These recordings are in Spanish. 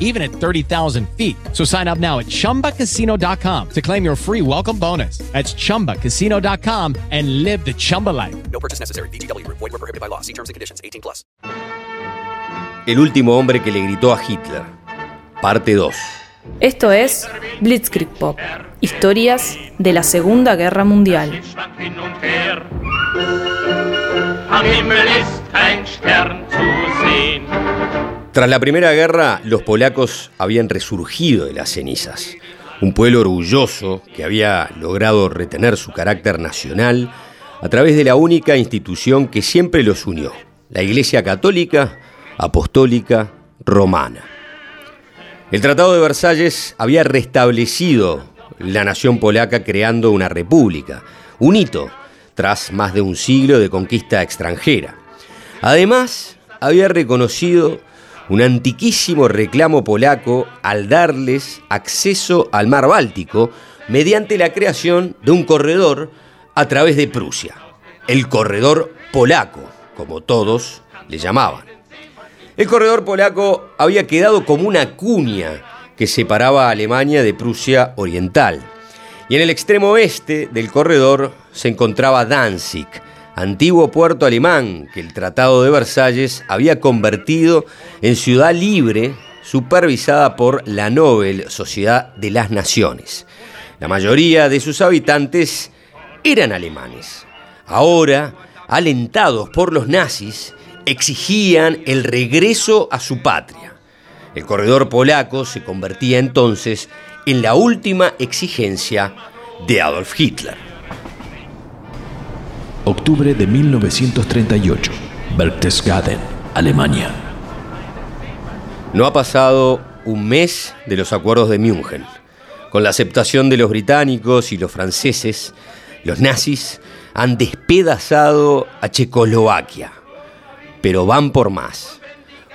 even at 30,000 feet. So sign up now at ChumbaCasino.com to claim your free welcome bonus. That's ChumbaCasino.com and live the Chumba life. No purchase necessary. BGW. Void were prohibited by law. See terms and conditions. 18 plus. El último hombre que le gritó a Hitler. Parte 2. Esto es Blitzkrieg Pop. Historias de la Segunda Guerra Mundial. Am Himmel ist ein Stern zu sehen. Tras la Primera Guerra, los polacos habían resurgido de las cenizas. Un pueblo orgulloso que había logrado retener su carácter nacional a través de la única institución que siempre los unió, la Iglesia Católica Apostólica Romana. El Tratado de Versalles había restablecido la nación polaca creando una república, un hito tras más de un siglo de conquista extranjera. Además, había reconocido un antiquísimo reclamo polaco al darles acceso al mar Báltico mediante la creación de un corredor a través de Prusia, el corredor polaco, como todos le llamaban. El corredor polaco había quedado como una cuña que separaba a Alemania de Prusia Oriental. Y en el extremo oeste del corredor se encontraba Danzig, antiguo puerto alemán que el Tratado de Versalles había convertido en ciudad libre supervisada por la Nobel Sociedad de las Naciones. La mayoría de sus habitantes eran alemanes. Ahora, alentados por los nazis, exigían el regreso a su patria. El corredor polaco se convertía entonces en la última exigencia de Adolf Hitler. Octubre de 1938. Berchtesgaden, Alemania. No ha pasado un mes de los acuerdos de München. Con la aceptación de los británicos y los franceses, los nazis han despedazado a Checoslovaquia. Pero van por más.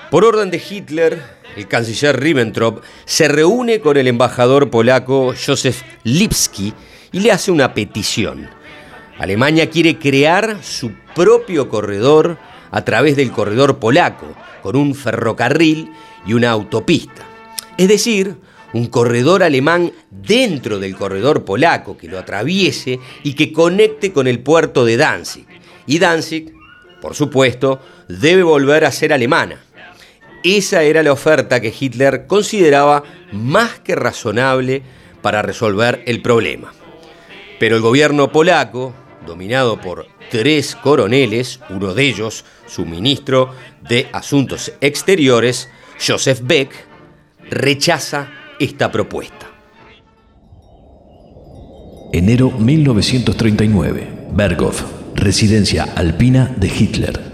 Por orden de Hitler, el canciller Ribbentrop se reúne con el embajador polaco Józef Lipski y le hace una petición. Alemania quiere crear su propio corredor a través del corredor polaco, con un ferrocarril y una autopista. Es decir, un corredor alemán dentro del corredor polaco que lo atraviese y que conecte con el puerto de Danzig. Y Danzig, por supuesto, debe volver a ser alemana. Esa era la oferta que Hitler consideraba más que razonable para resolver el problema. Pero el gobierno polaco, dominado por tres coroneles, uno de ellos su ministro de Asuntos Exteriores, Joseph Beck, rechaza esta propuesta. Enero 1939. Berghof, residencia alpina de Hitler.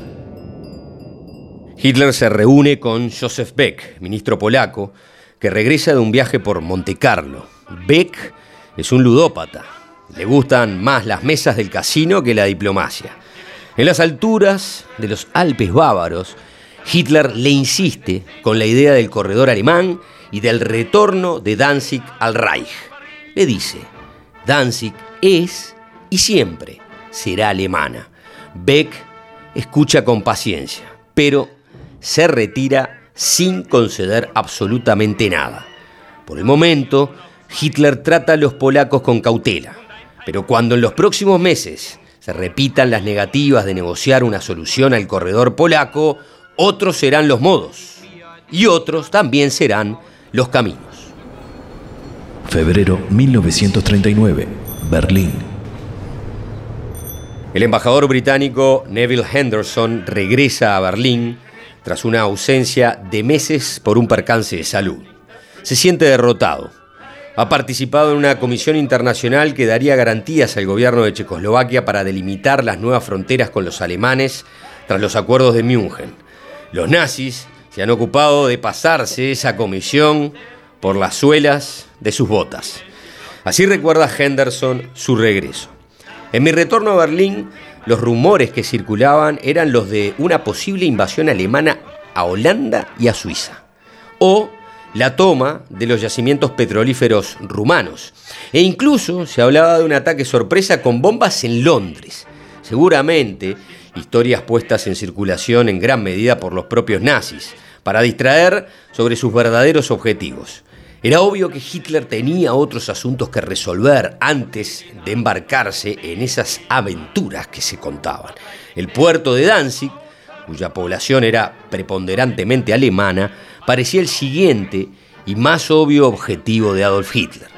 Hitler se reúne con Joseph Beck, ministro polaco, que regresa de un viaje por Monte Carlo. Beck es un ludópata. Le gustan más las mesas del casino que la diplomacia. En las alturas de los Alpes bávaros, Hitler le insiste con la idea del corredor alemán y del retorno de Danzig al Reich. Le dice, Danzig es y siempre será alemana. Beck escucha con paciencia, pero se retira sin conceder absolutamente nada. Por el momento, Hitler trata a los polacos con cautela, pero cuando en los próximos meses se repitan las negativas de negociar una solución al corredor polaco, otros serán los modos y otros también serán los caminos. Febrero 1939. Berlín. El embajador británico Neville Henderson regresa a Berlín tras una ausencia de meses por un percance de salud. Se siente derrotado. Ha participado en una comisión internacional que daría garantías al gobierno de Checoslovaquia para delimitar las nuevas fronteras con los alemanes tras los acuerdos de München. Los nazis se han ocupado de pasarse esa comisión por las suelas de sus botas. Así recuerda Henderson su regreso. En mi retorno a Berlín, los rumores que circulaban eran los de una posible invasión alemana a Holanda y a Suiza, o la toma de los yacimientos petrolíferos rumanos, e incluso se hablaba de un ataque sorpresa con bombas en Londres. Seguramente historias puestas en circulación en gran medida por los propios nazis, para distraer sobre sus verdaderos objetivos. Era obvio que Hitler tenía otros asuntos que resolver antes de embarcarse en esas aventuras que se contaban. El puerto de Danzig, cuya población era preponderantemente alemana, parecía el siguiente y más obvio objetivo de Adolf Hitler.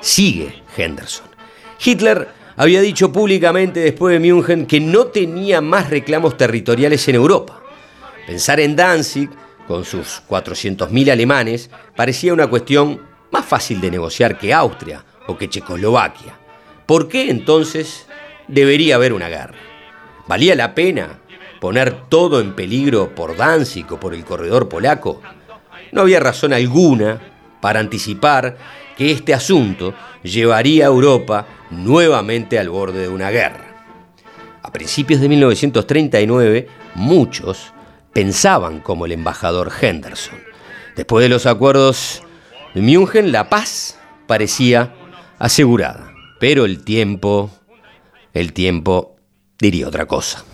Sigue Henderson. Hitler había dicho públicamente después de München que no tenía más reclamos territoriales en Europa. Pensar en Danzig con sus 400.000 alemanes, parecía una cuestión más fácil de negociar que Austria o que Checoslovaquia. ¿Por qué entonces debería haber una guerra? ¿Valía la pena poner todo en peligro por Danzig o por el corredor polaco? No había razón alguna para anticipar que este asunto llevaría a Europa nuevamente al borde de una guerra. A principios de 1939, muchos pensaban como el embajador Henderson. Después de los acuerdos de München, la paz parecía asegurada. Pero el tiempo, el tiempo diría otra cosa.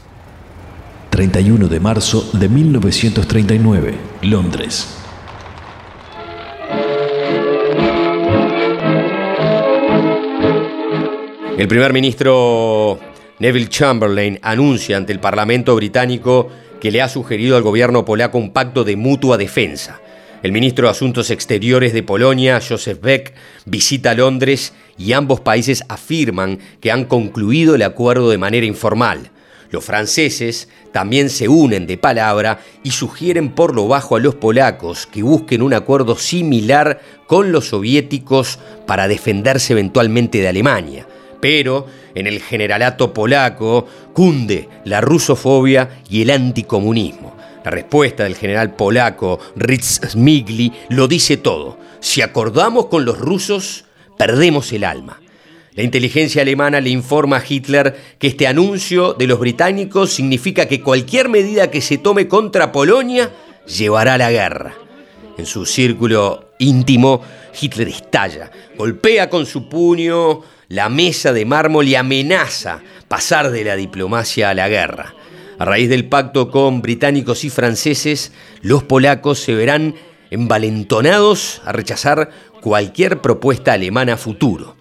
31 de marzo de 1939, Londres. El primer ministro Neville Chamberlain anuncia ante el Parlamento británico que le ha sugerido al gobierno polaco un pacto de mutua defensa. El ministro de Asuntos Exteriores de Polonia, Joseph Beck, visita Londres y ambos países afirman que han concluido el acuerdo de manera informal. Los franceses también se unen de palabra y sugieren por lo bajo a los polacos que busquen un acuerdo similar con los soviéticos para defenderse eventualmente de Alemania. Pero en el generalato polaco cunde la rusofobia y el anticomunismo. La respuesta del general polaco Ritz Smigli lo dice todo. Si acordamos con los rusos, perdemos el alma. La inteligencia alemana le informa a Hitler que este anuncio de los británicos significa que cualquier medida que se tome contra Polonia llevará a la guerra. En su círculo íntimo, Hitler estalla, golpea con su puño la mesa de mármol y amenaza pasar de la diplomacia a la guerra. A raíz del pacto con británicos y franceses, los polacos se verán envalentonados a rechazar cualquier propuesta alemana futuro.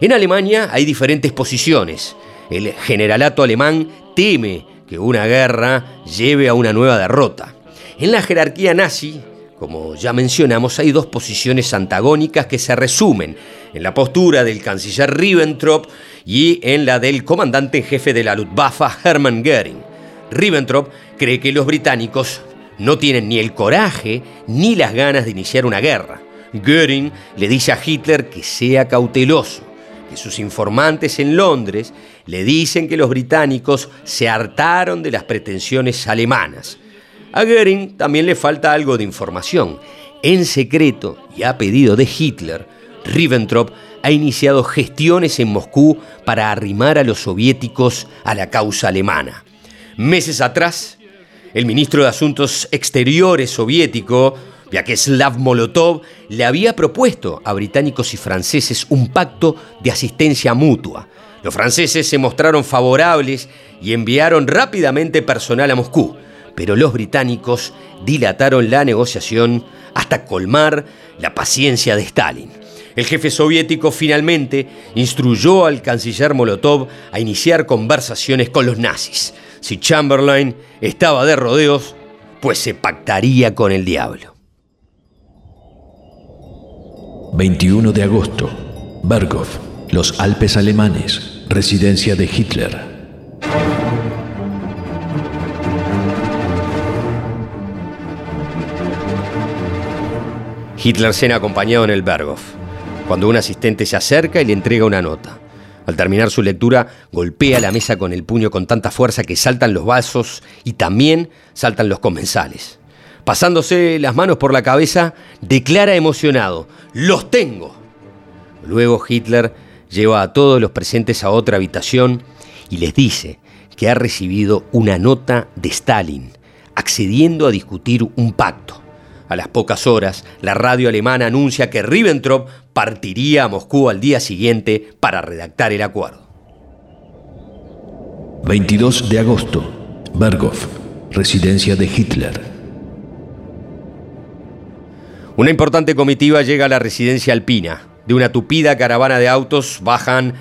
En Alemania hay diferentes posiciones. El generalato alemán teme que una guerra lleve a una nueva derrota. En la jerarquía nazi, como ya mencionamos, hay dos posiciones antagónicas que se resumen en la postura del canciller Ribbentrop y en la del comandante en jefe de la Luftwaffe, Hermann Göring. Ribbentrop cree que los británicos no tienen ni el coraje ni las ganas de iniciar una guerra. Göring le dice a Hitler que sea cauteloso, que sus informantes en Londres le dicen que los británicos se hartaron de las pretensiones alemanas a Goering también le falta algo de información. En secreto y a pedido de Hitler, Ribbentrop ha iniciado gestiones en Moscú para arrimar a los soviéticos a la causa alemana. Meses atrás, el ministro de Asuntos Exteriores soviético, Vyacheslav Molotov, le había propuesto a británicos y franceses un pacto de asistencia mutua. Los franceses se mostraron favorables y enviaron rápidamente personal a Moscú pero los británicos dilataron la negociación hasta colmar la paciencia de Stalin. El jefe soviético finalmente instruyó al canciller Molotov a iniciar conversaciones con los nazis. Si Chamberlain estaba de rodeos, pues se pactaría con el diablo. 21 de agosto, Berghof, los Alpes alemanes, residencia de Hitler. Hitler cena acompañado en el Berghof, cuando un asistente se acerca y le entrega una nota. Al terminar su lectura, golpea la mesa con el puño con tanta fuerza que saltan los vasos y también saltan los comensales. Pasándose las manos por la cabeza, declara emocionado, ¡Los tengo! Luego Hitler lleva a todos los presentes a otra habitación y les dice que ha recibido una nota de Stalin, accediendo a discutir un pacto. A las pocas horas, la radio alemana anuncia que Ribbentrop partiría a Moscú al día siguiente para redactar el acuerdo. 22 de agosto. Berghof, residencia de Hitler. Una importante comitiva llega a la residencia alpina. De una tupida caravana de autos bajan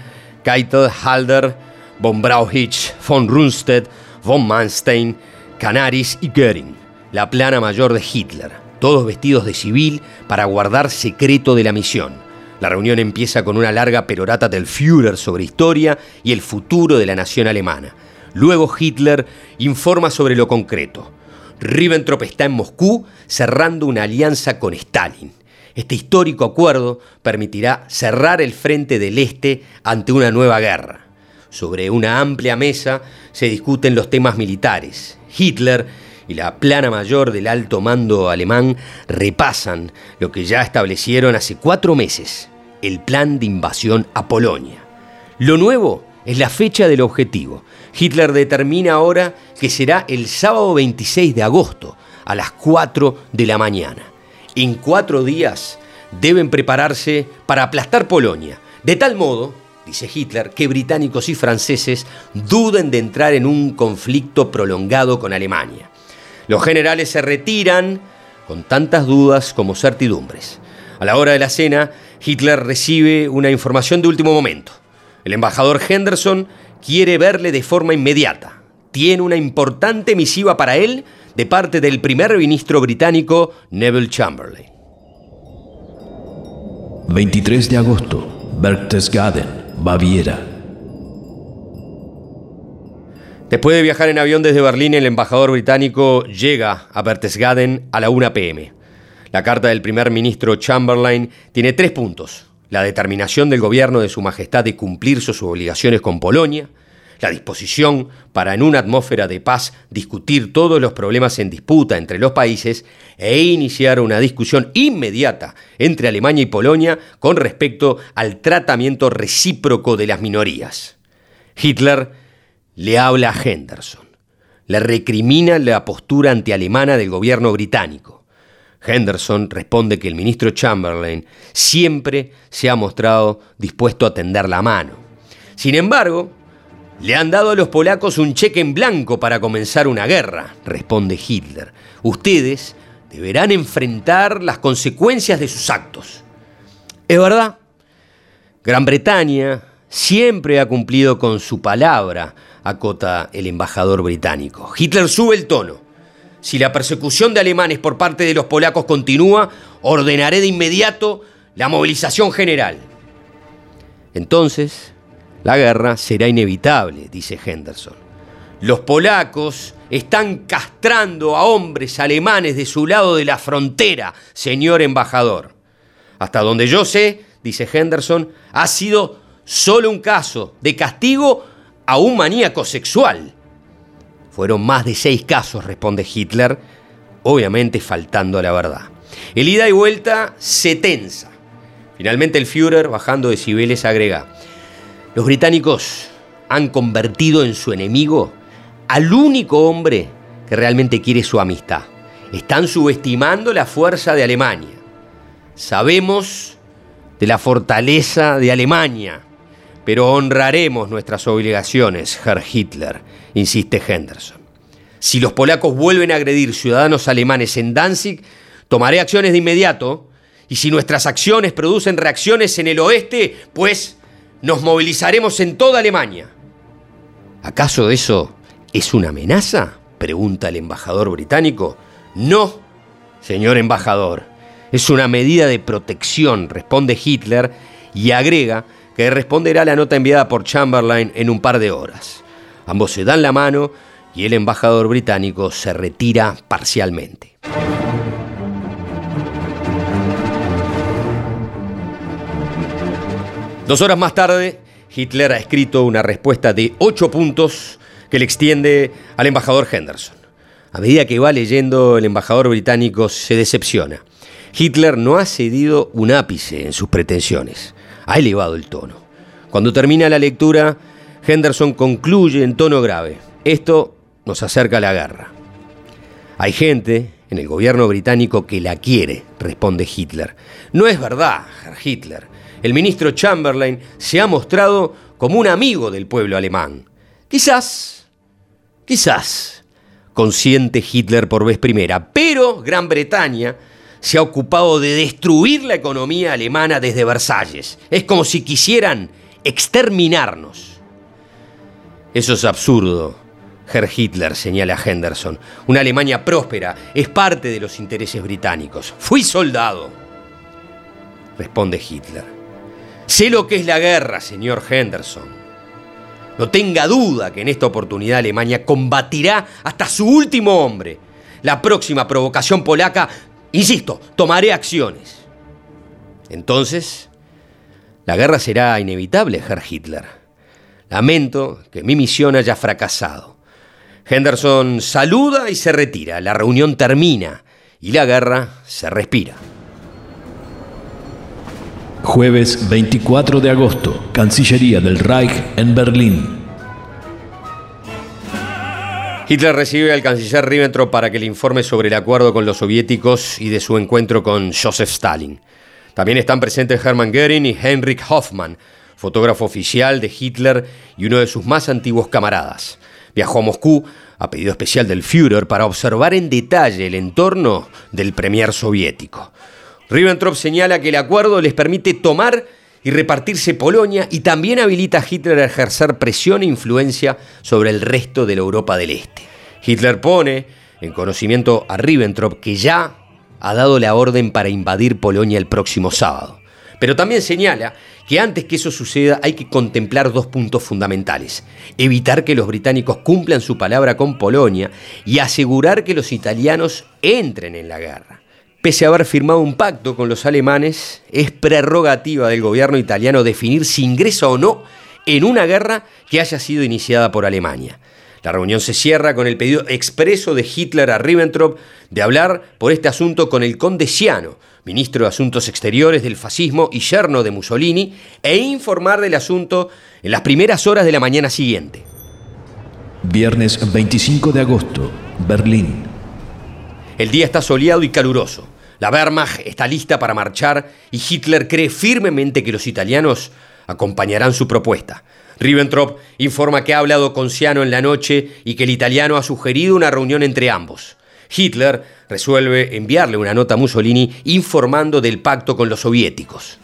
Keitel, Halder, von Brauchitsch, von Rundstedt, von Manstein, Canaris y Göring, la plana mayor de Hitler todos vestidos de civil para guardar secreto de la misión. La reunión empieza con una larga perorata del Führer sobre historia y el futuro de la nación alemana. Luego Hitler informa sobre lo concreto. Ribbentrop está en Moscú cerrando una alianza con Stalin. Este histórico acuerdo permitirá cerrar el frente del Este ante una nueva guerra. Sobre una amplia mesa se discuten los temas militares. Hitler y la plana mayor del alto mando alemán repasan lo que ya establecieron hace cuatro meses, el plan de invasión a Polonia. Lo nuevo es la fecha del objetivo. Hitler determina ahora que será el sábado 26 de agosto a las 4 de la mañana. En cuatro días deben prepararse para aplastar Polonia, de tal modo, dice Hitler, que británicos y franceses duden de entrar en un conflicto prolongado con Alemania. Los generales se retiran con tantas dudas como certidumbres. A la hora de la cena, Hitler recibe una información de último momento. El embajador Henderson quiere verle de forma inmediata. Tiene una importante misiva para él de parte del primer ministro británico Neville Chamberlain. 23 de agosto, Berchtesgaden, Baviera. Después de viajar en avión desde Berlín, el embajador británico llega a Berchtesgaden a la 1 pm. La carta del primer ministro Chamberlain tiene tres puntos. La determinación del gobierno de Su Majestad de cumplir sus obligaciones con Polonia, la disposición para en una atmósfera de paz discutir todos los problemas en disputa entre los países e iniciar una discusión inmediata entre Alemania y Polonia con respecto al tratamiento recíproco de las minorías. Hitler le habla a Henderson. Le recrimina la postura antialemana del gobierno británico. Henderson responde que el ministro Chamberlain siempre se ha mostrado dispuesto a tender la mano. Sin embargo, le han dado a los polacos un cheque en blanco para comenzar una guerra, responde Hitler. Ustedes deberán enfrentar las consecuencias de sus actos. Es verdad, Gran Bretaña siempre ha cumplido con su palabra acota el embajador británico. Hitler sube el tono. Si la persecución de alemanes por parte de los polacos continúa, ordenaré de inmediato la movilización general. Entonces, la guerra será inevitable, dice Henderson. Los polacos están castrando a hombres alemanes de su lado de la frontera, señor embajador. Hasta donde yo sé, dice Henderson, ha sido solo un caso de castigo a un maníaco sexual. Fueron más de seis casos, responde Hitler, obviamente faltando a la verdad. El ida y vuelta se tensa. Finalmente el Führer, bajando de Cibeles, agrega, los británicos han convertido en su enemigo al único hombre que realmente quiere su amistad. Están subestimando la fuerza de Alemania. Sabemos de la fortaleza de Alemania pero honraremos nuestras obligaciones, Herr Hitler, insiste Henderson. Si los polacos vuelven a agredir ciudadanos alemanes en Danzig, tomaré acciones de inmediato, y si nuestras acciones producen reacciones en el oeste, pues nos movilizaremos en toda Alemania. ¿Acaso eso es una amenaza? pregunta el embajador británico. No, señor embajador, es una medida de protección, responde Hitler y agrega que responderá la nota enviada por Chamberlain en un par de horas. Ambos se dan la mano y el embajador británico se retira parcialmente. Dos horas más tarde, Hitler ha escrito una respuesta de ocho puntos que le extiende al embajador Henderson. A medida que va leyendo, el embajador británico se decepciona. Hitler no ha cedido un ápice en sus pretensiones. Ha elevado el tono. Cuando termina la lectura, Henderson concluye en tono grave. Esto nos acerca a la guerra. Hay gente en el gobierno británico que la quiere, responde Hitler. No es verdad, Hitler. El ministro Chamberlain se ha mostrado como un amigo del pueblo alemán. Quizás, quizás, consciente Hitler por vez primera, pero Gran Bretaña se ha ocupado de destruir la economía alemana desde Versalles. Es como si quisieran exterminarnos. Eso es absurdo, Herr Hitler, señala Henderson. Una Alemania próspera es parte de los intereses británicos. Fui soldado, responde Hitler. Sé lo que es la guerra, señor Henderson. No tenga duda que en esta oportunidad Alemania combatirá hasta su último hombre. La próxima provocación polaca, insisto, tomaré acciones. Entonces, la guerra será inevitable, Herr Hitler. Lamento que mi misión haya fracasado. Henderson saluda y se retira. La reunión termina y la guerra se respira. Jueves 24 de agosto, Cancillería del Reich en Berlín. Hitler recibe al canciller Ribbentrop para que le informe sobre el acuerdo con los soviéticos y de su encuentro con Joseph Stalin. También están presentes Hermann Göring y Heinrich Hoffmann, fotógrafo oficial de Hitler y uno de sus más antiguos camaradas. Viajó a Moscú a pedido especial del Führer para observar en detalle el entorno del premier soviético. Ribbentrop señala que el acuerdo les permite tomar y repartirse Polonia y también habilita a Hitler a ejercer presión e influencia sobre el resto de la Europa del Este. Hitler pone en conocimiento a Ribbentrop que ya ha dado la orden para invadir Polonia el próximo sábado. Pero también señala que antes que eso suceda hay que contemplar dos puntos fundamentales. Evitar que los británicos cumplan su palabra con Polonia y asegurar que los italianos entren en la guerra. Pese a haber firmado un pacto con los alemanes, es prerrogativa del gobierno italiano definir si ingresa o no en una guerra que haya sido iniciada por Alemania. La reunión se cierra con el pedido expreso de Hitler a Ribbentrop de hablar por este asunto con el conde Ciano, ministro de Asuntos Exteriores del fascismo y yerno de Mussolini, e informar del asunto en las primeras horas de la mañana siguiente. Viernes 25 de agosto, Berlín. El día está soleado y caluroso. La Wehrmacht está lista para marchar y Hitler cree firmemente que los italianos acompañarán su propuesta. Ribbentrop informa que ha hablado con Ciano en la noche y que el italiano ha sugerido una reunión entre ambos. Hitler resuelve enviarle una nota a Mussolini informando del pacto con los soviéticos.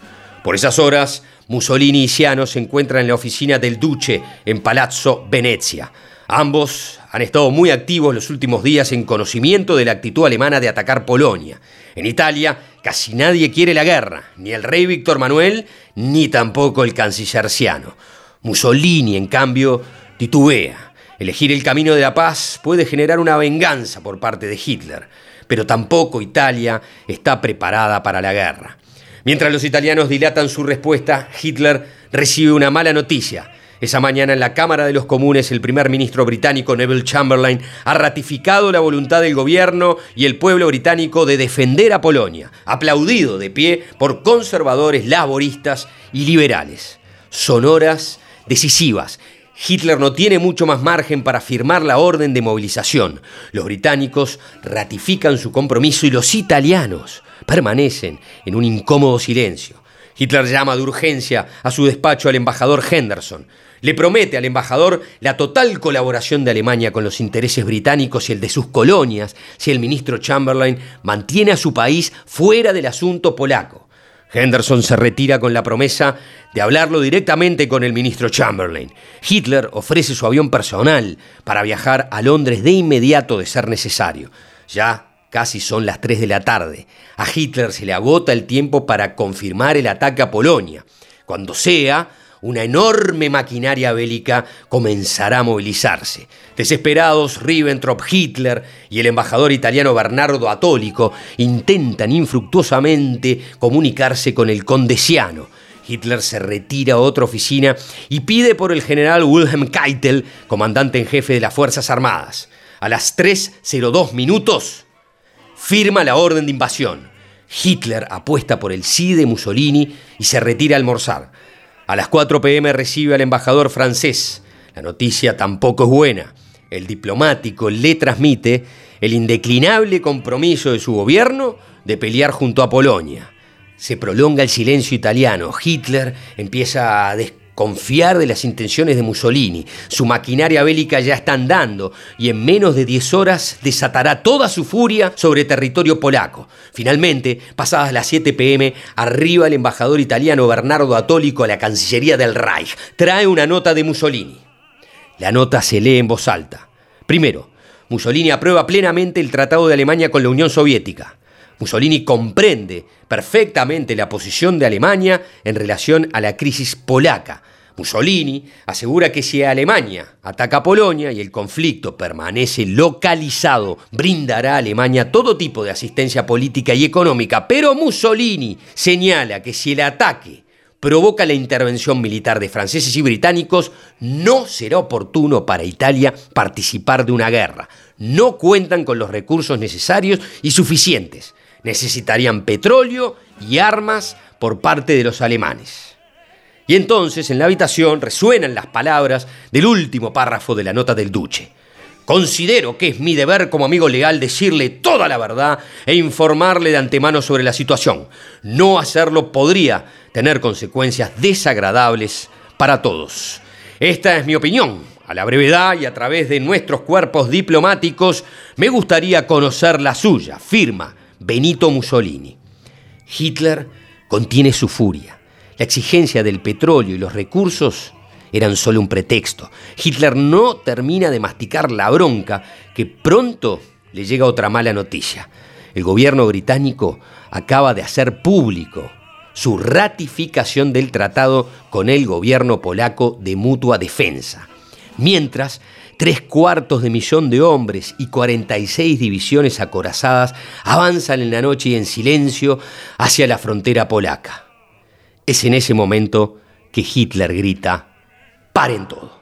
Por esas horas, Mussolini y Ciano se encuentran en la oficina del Duce en Palazzo Venezia. Ambos han estado muy activos los últimos días en conocimiento de la actitud alemana de atacar Polonia. En Italia casi nadie quiere la guerra, ni el rey Víctor Manuel, ni tampoco el canciller Ciano. Mussolini, en cambio, titubea. Elegir el camino de la paz puede generar una venganza por parte de Hitler, pero tampoco Italia está preparada para la guerra. Mientras los italianos dilatan su respuesta, Hitler recibe una mala noticia. Esa mañana en la Cámara de los Comunes el primer ministro británico Neville Chamberlain ha ratificado la voluntad del gobierno y el pueblo británico de defender a Polonia, aplaudido de pie por conservadores, laboristas y liberales. Sonoras decisivas. Hitler no tiene mucho más margen para firmar la orden de movilización. Los británicos ratifican su compromiso y los italianos permanecen en un incómodo silencio. Hitler llama de urgencia a su despacho al embajador Henderson. Le promete al embajador la total colaboración de Alemania con los intereses británicos y el de sus colonias si el ministro Chamberlain mantiene a su país fuera del asunto polaco. Henderson se retira con la promesa de hablarlo directamente con el ministro Chamberlain. Hitler ofrece su avión personal para viajar a Londres de inmediato de ser necesario. Ya casi son las 3 de la tarde. A Hitler se le agota el tiempo para confirmar el ataque a Polonia. Cuando sea, una enorme maquinaria bélica comenzará a movilizarse. Desesperados, Ribbentrop, Hitler y el embajador italiano Bernardo Atólico intentan infructuosamente comunicarse con el condesiano. Hitler se retira a otra oficina y pide por el general Wilhelm Keitel, comandante en jefe de las Fuerzas Armadas. A las 3.02 minutos, firma la orden de invasión. Hitler apuesta por el sí de Mussolini y se retira a almorzar. A las 4 pm recibe al embajador francés. La noticia tampoco es buena. El diplomático le transmite el indeclinable compromiso de su gobierno de pelear junto a Polonia. Se prolonga el silencio italiano. Hitler empieza a desconfiar de las intenciones de Mussolini. Su maquinaria bélica ya está andando y en menos de 10 horas desatará toda su furia sobre territorio polaco. Finalmente, pasadas las 7 pm, arriba el embajador italiano Bernardo Atólico a la Cancillería del Reich. Trae una nota de Mussolini. La nota se lee en voz alta. Primero, Mussolini aprueba plenamente el Tratado de Alemania con la Unión Soviética. Mussolini comprende perfectamente la posición de Alemania en relación a la crisis polaca. Mussolini asegura que si Alemania ataca a Polonia y el conflicto permanece localizado, brindará a Alemania todo tipo de asistencia política y económica, pero Mussolini señala que si el ataque provoca la intervención militar de franceses y británicos, no será oportuno para Italia participar de una guerra. No cuentan con los recursos necesarios y suficientes necesitarían petróleo y armas por parte de los alemanes. Y entonces en la habitación resuenan las palabras del último párrafo de la nota del duce. Considero que es mi deber como amigo legal decirle toda la verdad e informarle de antemano sobre la situación. No hacerlo podría tener consecuencias desagradables para todos. Esta es mi opinión. A la brevedad y a través de nuestros cuerpos diplomáticos, me gustaría conocer la suya, firma Benito Mussolini. Hitler contiene su furia. La exigencia del petróleo y los recursos eran solo un pretexto. Hitler no termina de masticar la bronca que pronto le llega otra mala noticia. El gobierno británico acaba de hacer público su ratificación del tratado con el gobierno polaco de mutua defensa. Mientras, Tres cuartos de millón de hombres y 46 divisiones acorazadas avanzan en la noche y en silencio hacia la frontera polaca. Es en ese momento que Hitler grita, paren todo.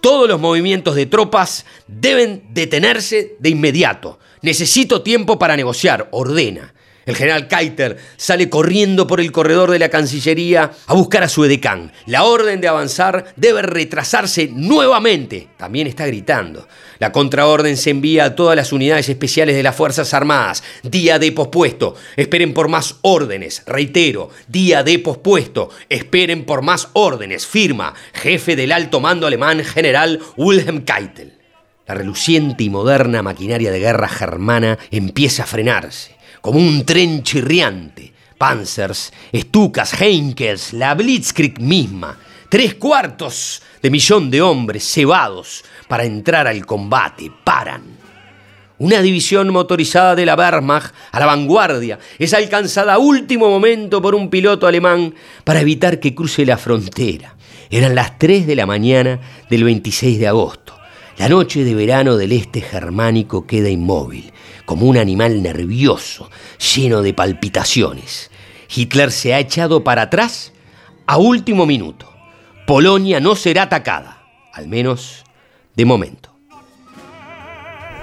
Todos los movimientos de tropas deben detenerse de inmediato. Necesito tiempo para negociar, ordena. El general Keitel sale corriendo por el corredor de la Cancillería a buscar a su edecán. La orden de avanzar debe retrasarse nuevamente. También está gritando. La contraorden se envía a todas las unidades especiales de las Fuerzas Armadas. Día de pospuesto. Esperen por más órdenes. Reitero, día de pospuesto. Esperen por más órdenes. Firma, jefe del alto mando alemán, general Wilhelm Keitel. La reluciente y moderna maquinaria de guerra germana empieza a frenarse como un tren chirriante. Panzers, Stukas, Heinkels, la Blitzkrieg misma. Tres cuartos de millón de hombres cebados para entrar al combate. Paran. Una división motorizada de la Wehrmacht a la vanguardia es alcanzada a último momento por un piloto alemán para evitar que cruce la frontera. Eran las 3 de la mañana del 26 de agosto. La noche de verano del este germánico queda inmóvil como un animal nervioso, lleno de palpitaciones. Hitler se ha echado para atrás a último minuto. Polonia no será atacada, al menos de momento.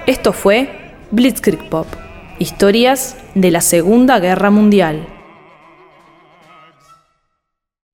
Esto fue Blitzkrieg Pop, historias de la Segunda Guerra Mundial.